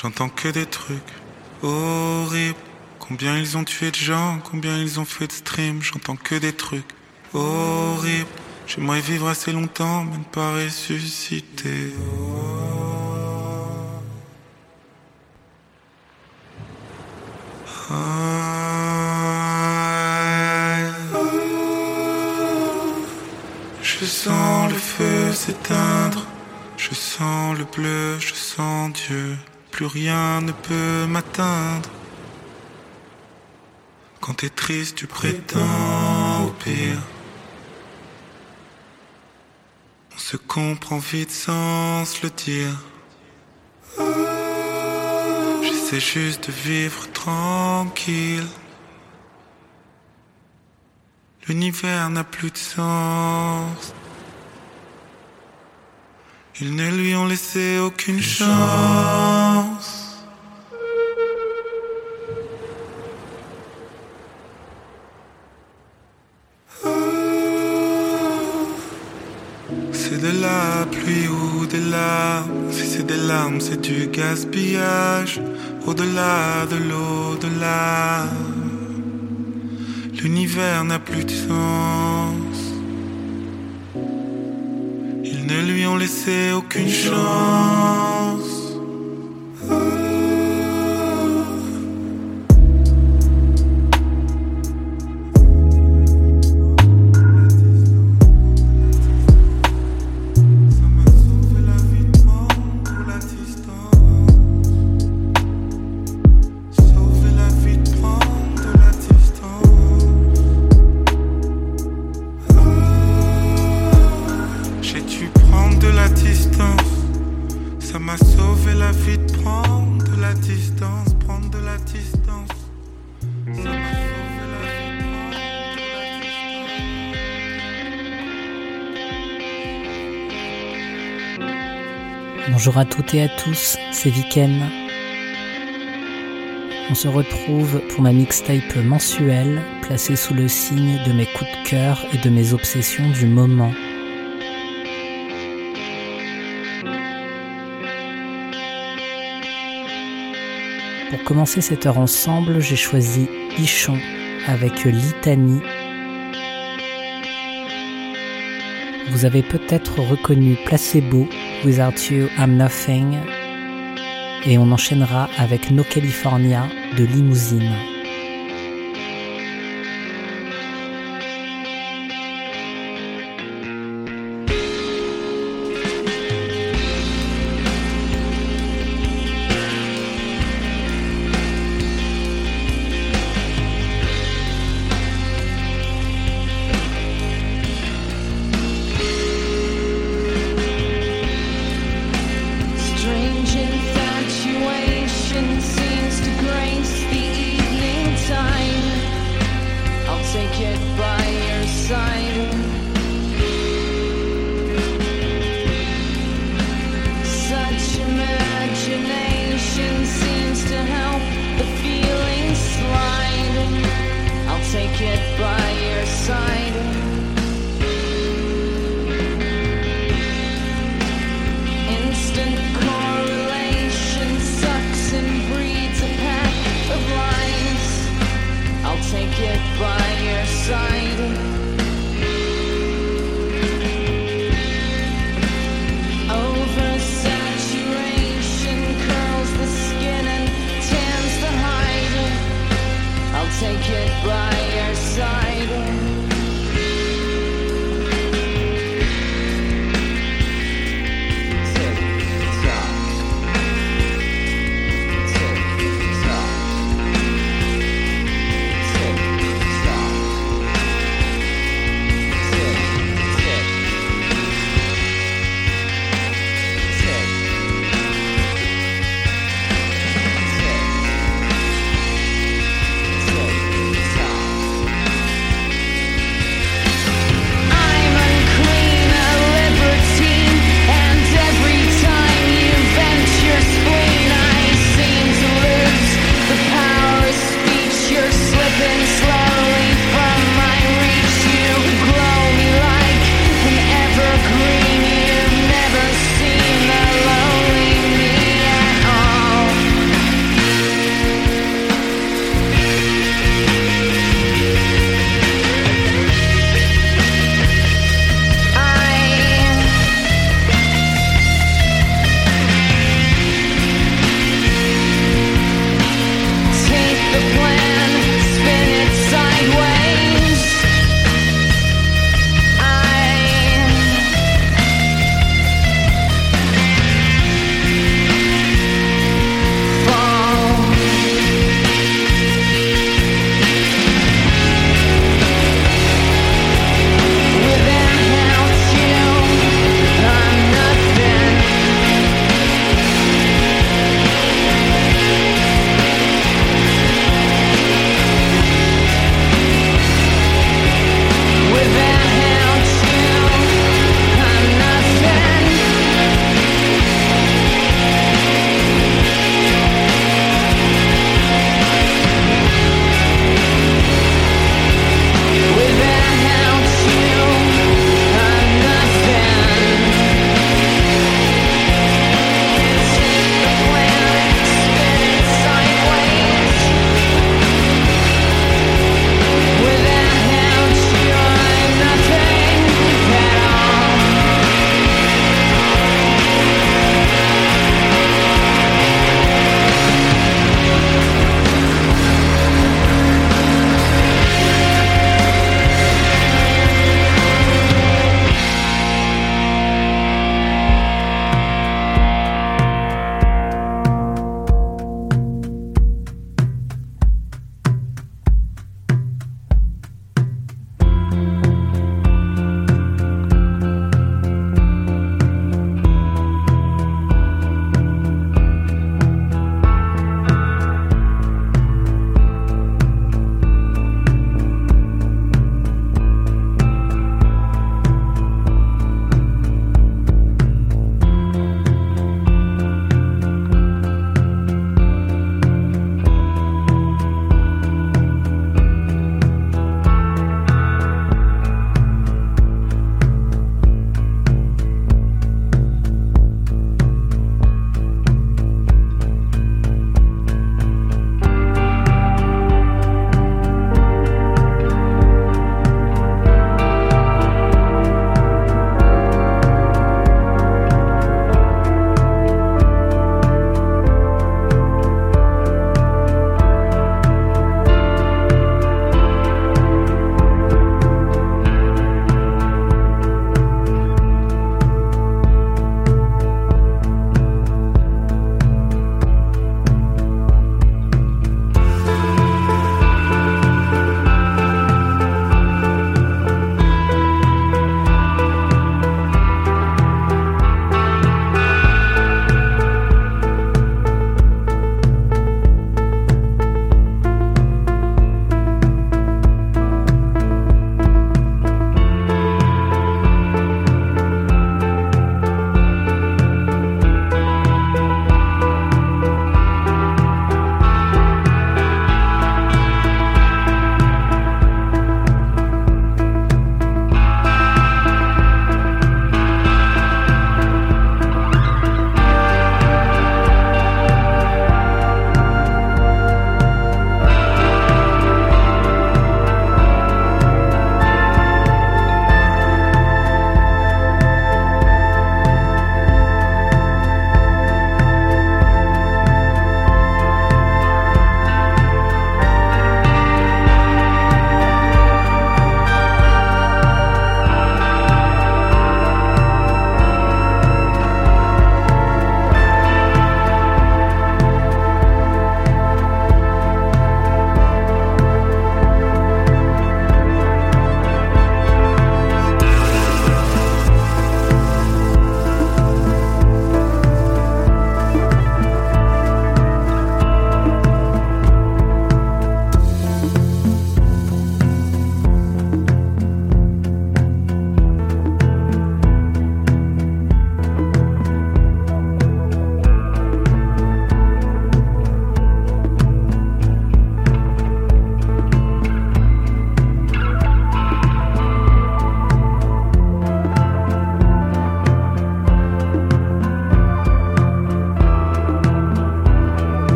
J'entends que des trucs horribles. Combien ils ont tué de gens, combien ils ont fait de streams. J'entends que des trucs horribles. J'aimerais vivre assez longtemps, mais ne pas ressusciter. Je sens le feu s'éteindre, je sens le bleu, je sens Dieu, plus rien ne peut m'atteindre. Quand t'es triste, tu prétends au pire. On se comprend vite sans se le dire. J'essaie juste de vivre tranquille. L'univers n'a plus de sens. Ils ne lui ont laissé aucune chance. C'est de la pluie ou des larmes. Si c'est des larmes, c'est du gaspillage. Au-delà de l'au-delà. L'univers n'a plus de sens. Ne lui ont laissé aucune chance. Bonjour à toutes et à tous, c'est Viken. On se retrouve pour ma mixtape mensuelle placée sous le signe de mes coups de cœur et de mes obsessions du moment. Pour commencer cette heure ensemble, j'ai choisi Ichon avec Litanie. Vous avez peut-être reconnu Placebo, Without You I'm Nothing. Et on enchaînera avec No California de Limousine.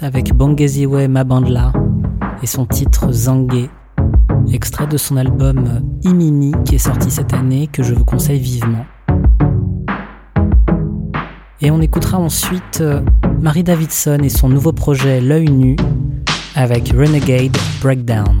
avec Bangeziwe Mabandla et son titre Zangé, extrait de son album Imini qui est sorti cette année que je vous conseille vivement. Et on écoutera ensuite euh, Marie Davidson et son nouveau projet L'œil nu avec Renegade Breakdown.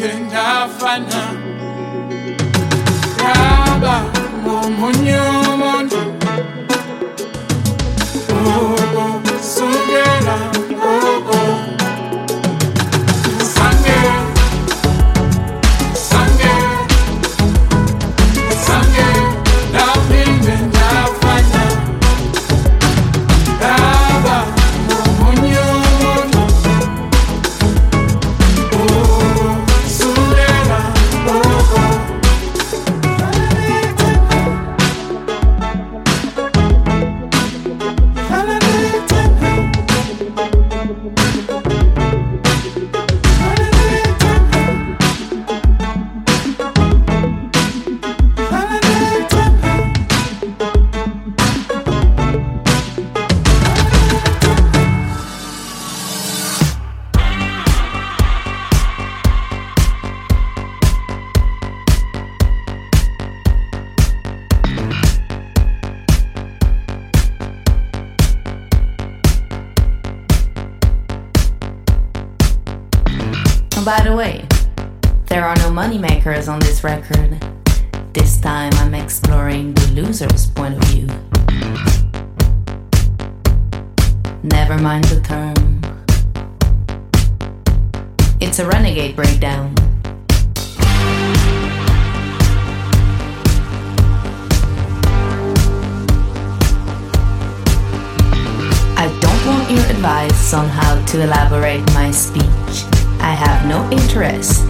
ngenda fana yaba mumunyo moneymakers on this record. This time I'm exploring the loser's point of view. Never mind the term. It's a renegade breakdown. I don't want your advice on how to elaborate my speech. I have no interest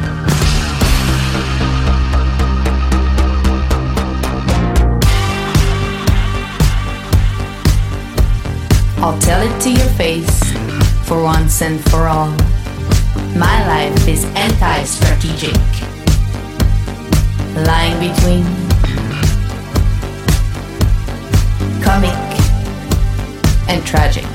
I'll tell it to your face for once and for all. My life is anti strategic, lying between comic and tragic.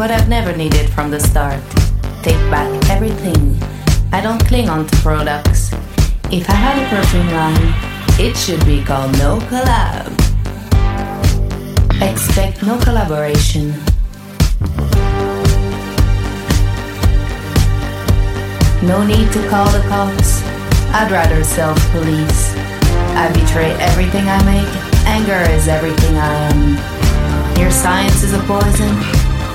What I've never needed from the start. Take back everything. I don't cling on to products. If I had a perfume line, it should be called No Collab. Expect no collaboration. No need to call the cops. I'd rather self police. I betray everything I make. Anger is everything I am. Your science is a poison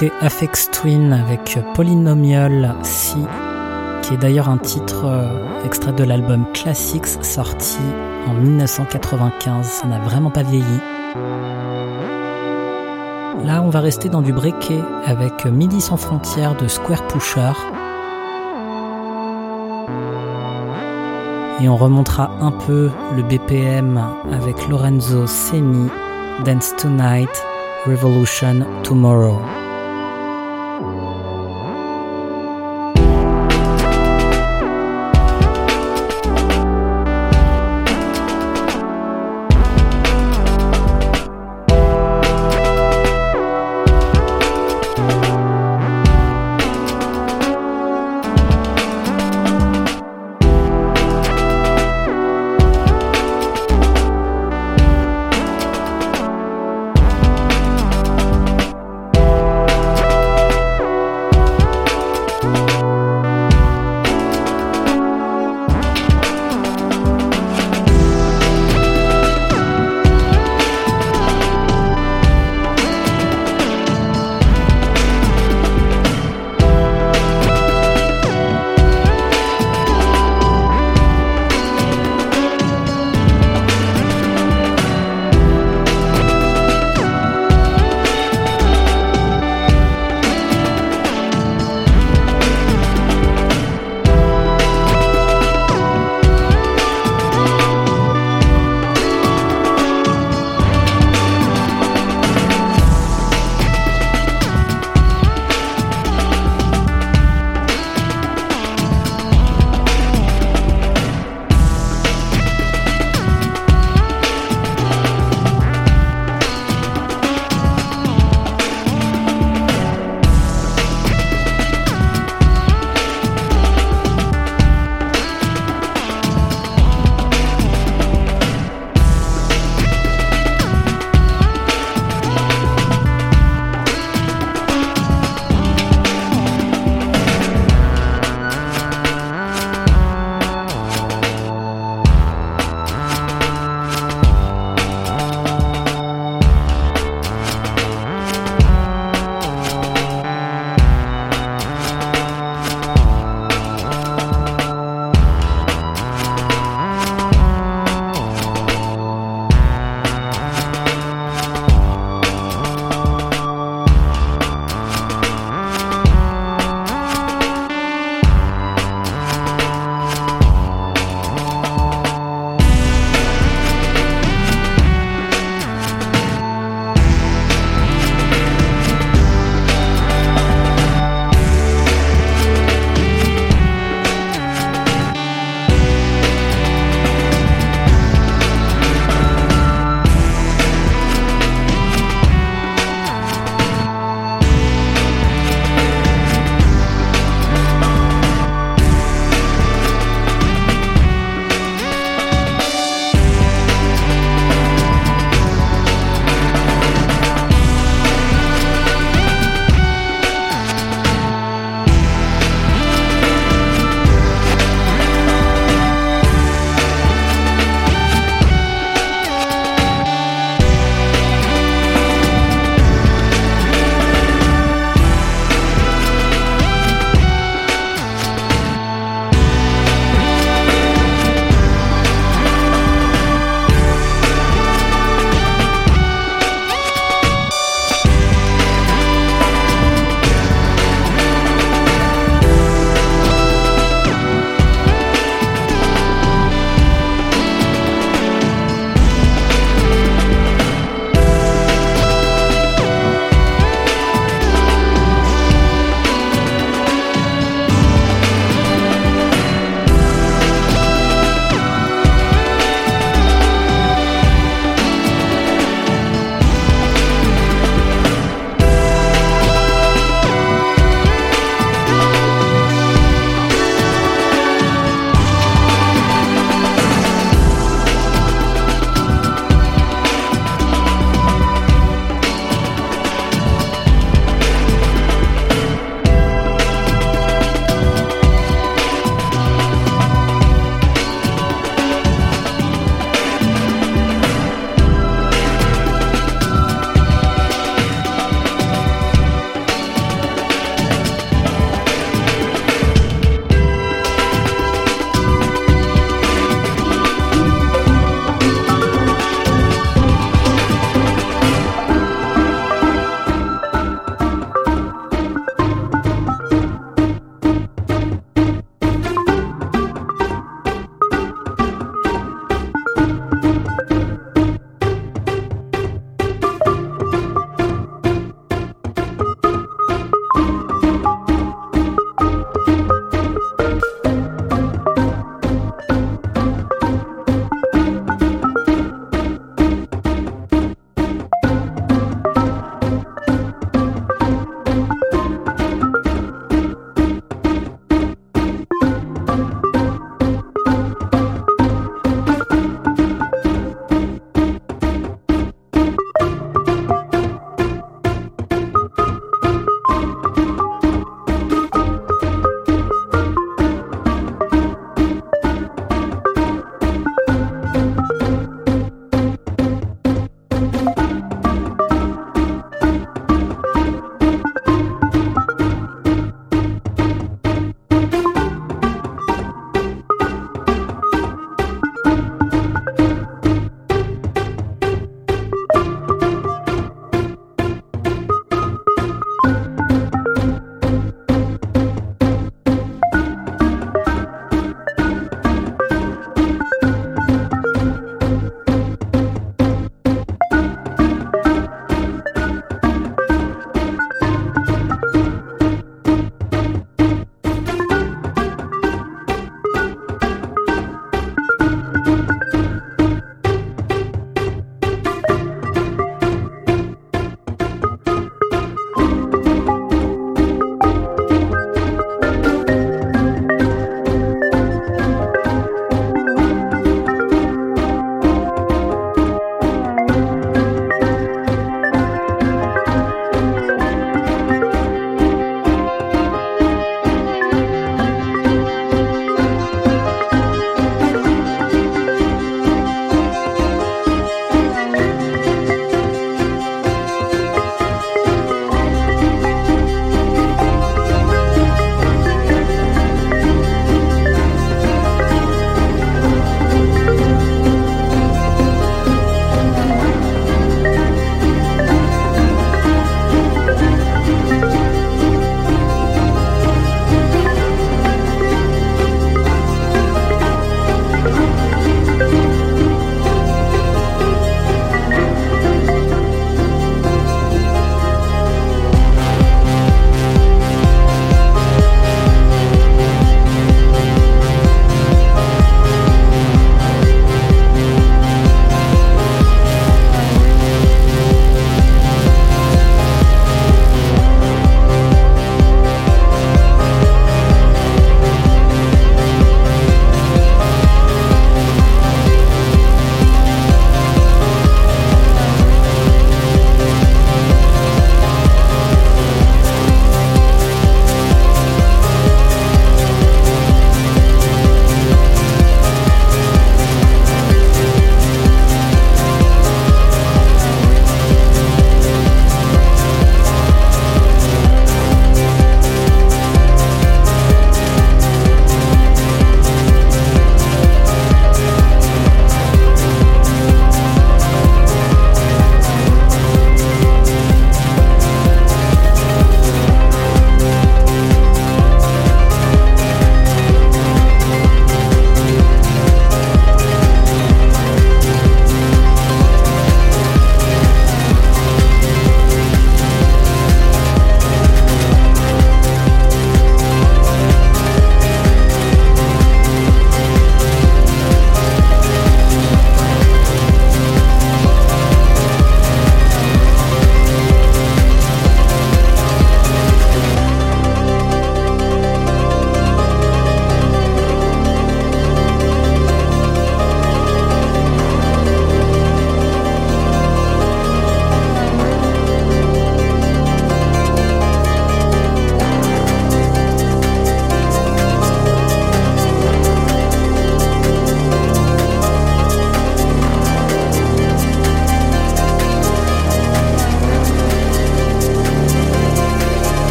D'écouter Afex Twin avec Polynomial C, qui est d'ailleurs un titre euh, extrait de l'album Classics sorti en 1995. Ça n'a vraiment pas vieilli. Là, on va rester dans du breaké avec Midi sans frontières de Square Pusher. Et on remontera un peu le BPM avec Lorenzo Seni, Dance Tonight, Revolution Tomorrow.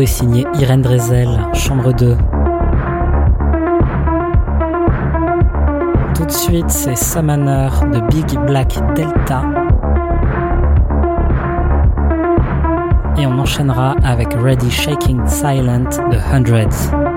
Est signé Irène Drezel, chambre 2. Tout de suite, c'est Summoner de Big Black Delta. Et on enchaînera avec Ready Shaking Silent de Hundreds.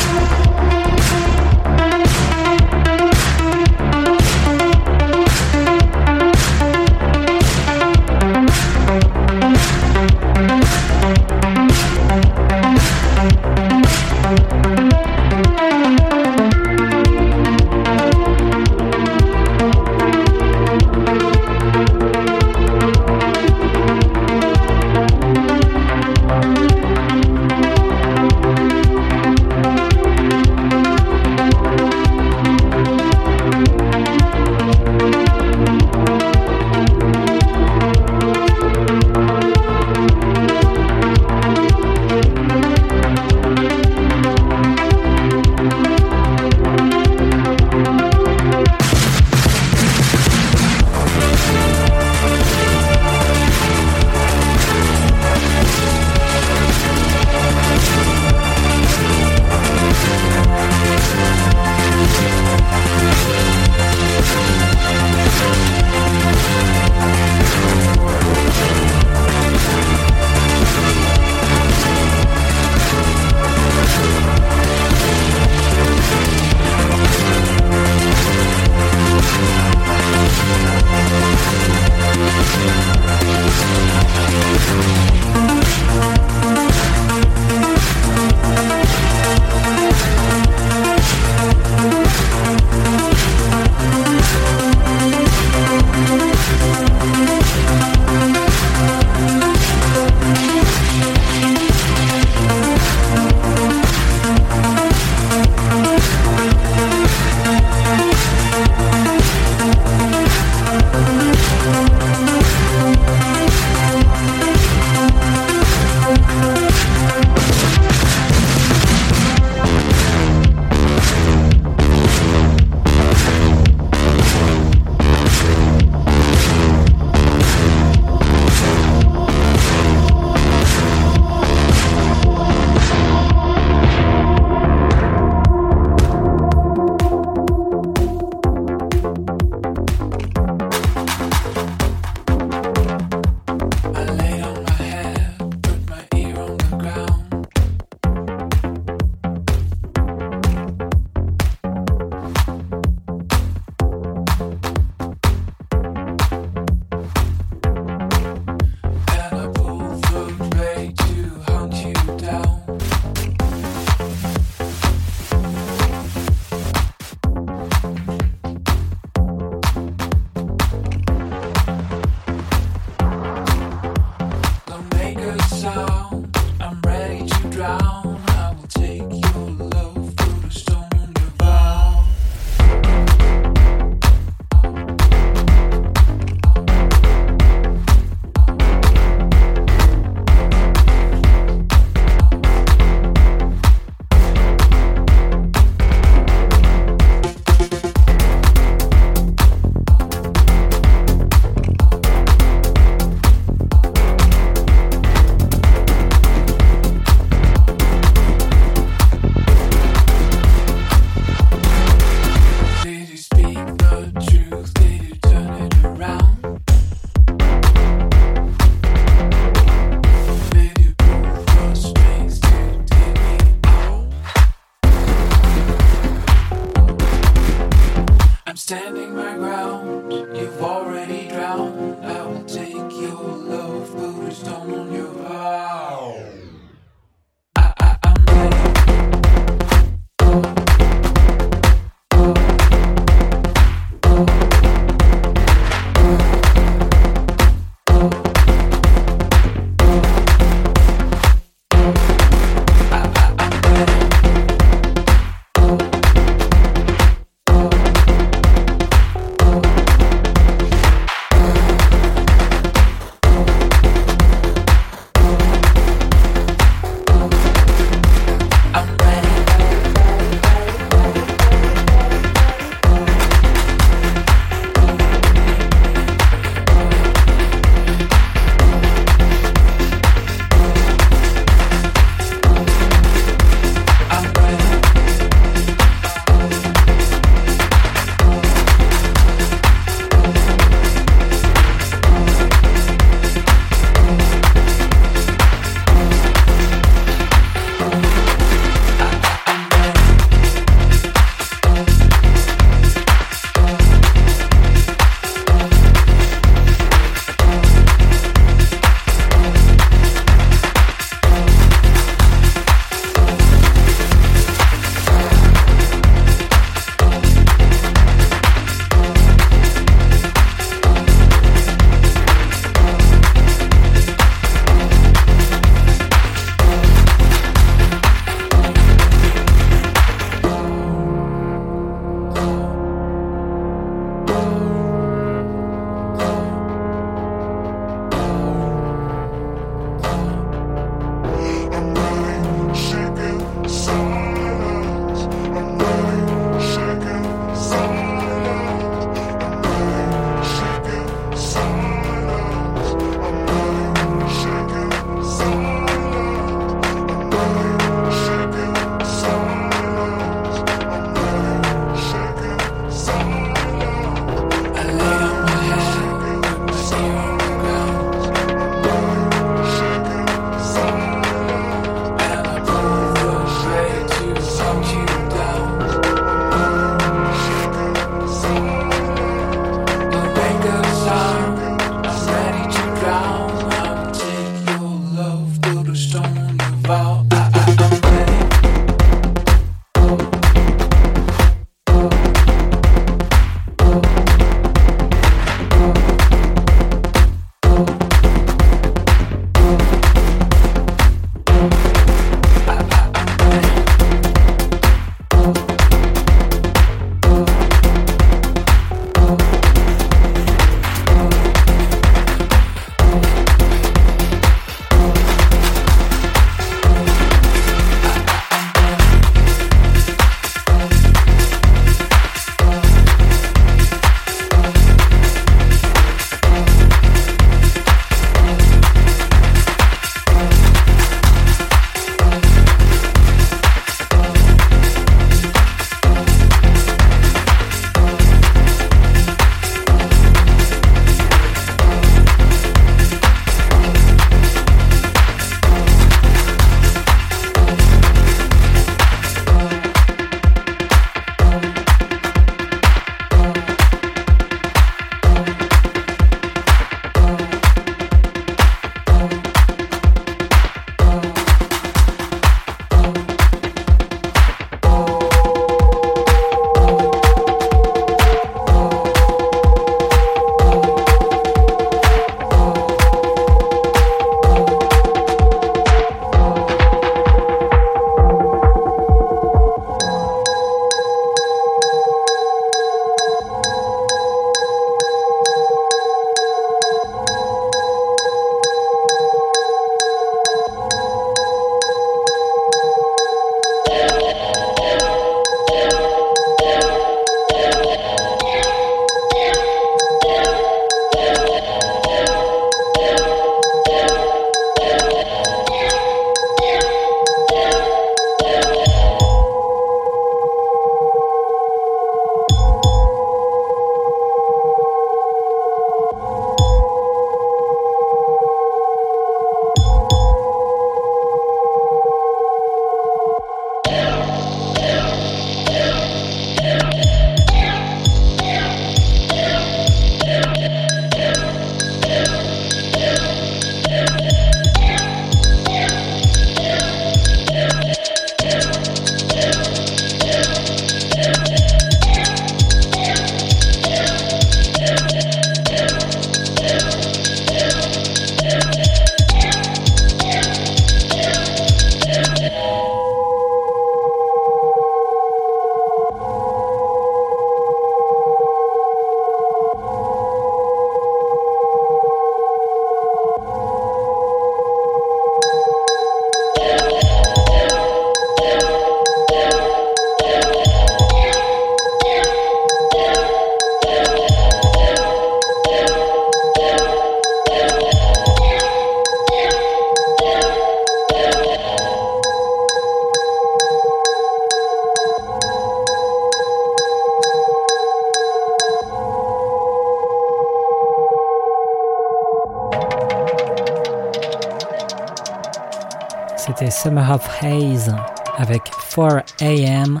Summer of Haze avec 4 a.m.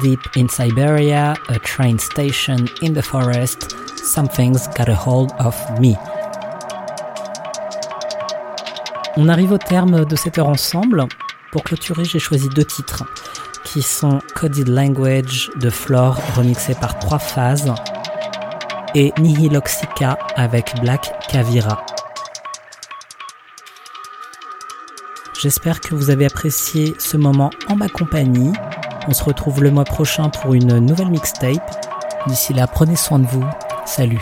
Deep in Siberia, a train station in the forest, something's got a hold of me. On arrive au terme de cette heure ensemble. Pour clôturer, j'ai choisi deux titres qui sont Coded Language de Flore remixé par trois phases et Nihiloxica avec Black Kavira. J'espère que vous avez apprécié ce moment en ma compagnie. On se retrouve le mois prochain pour une nouvelle mixtape. D'ici là, prenez soin de vous. Salut.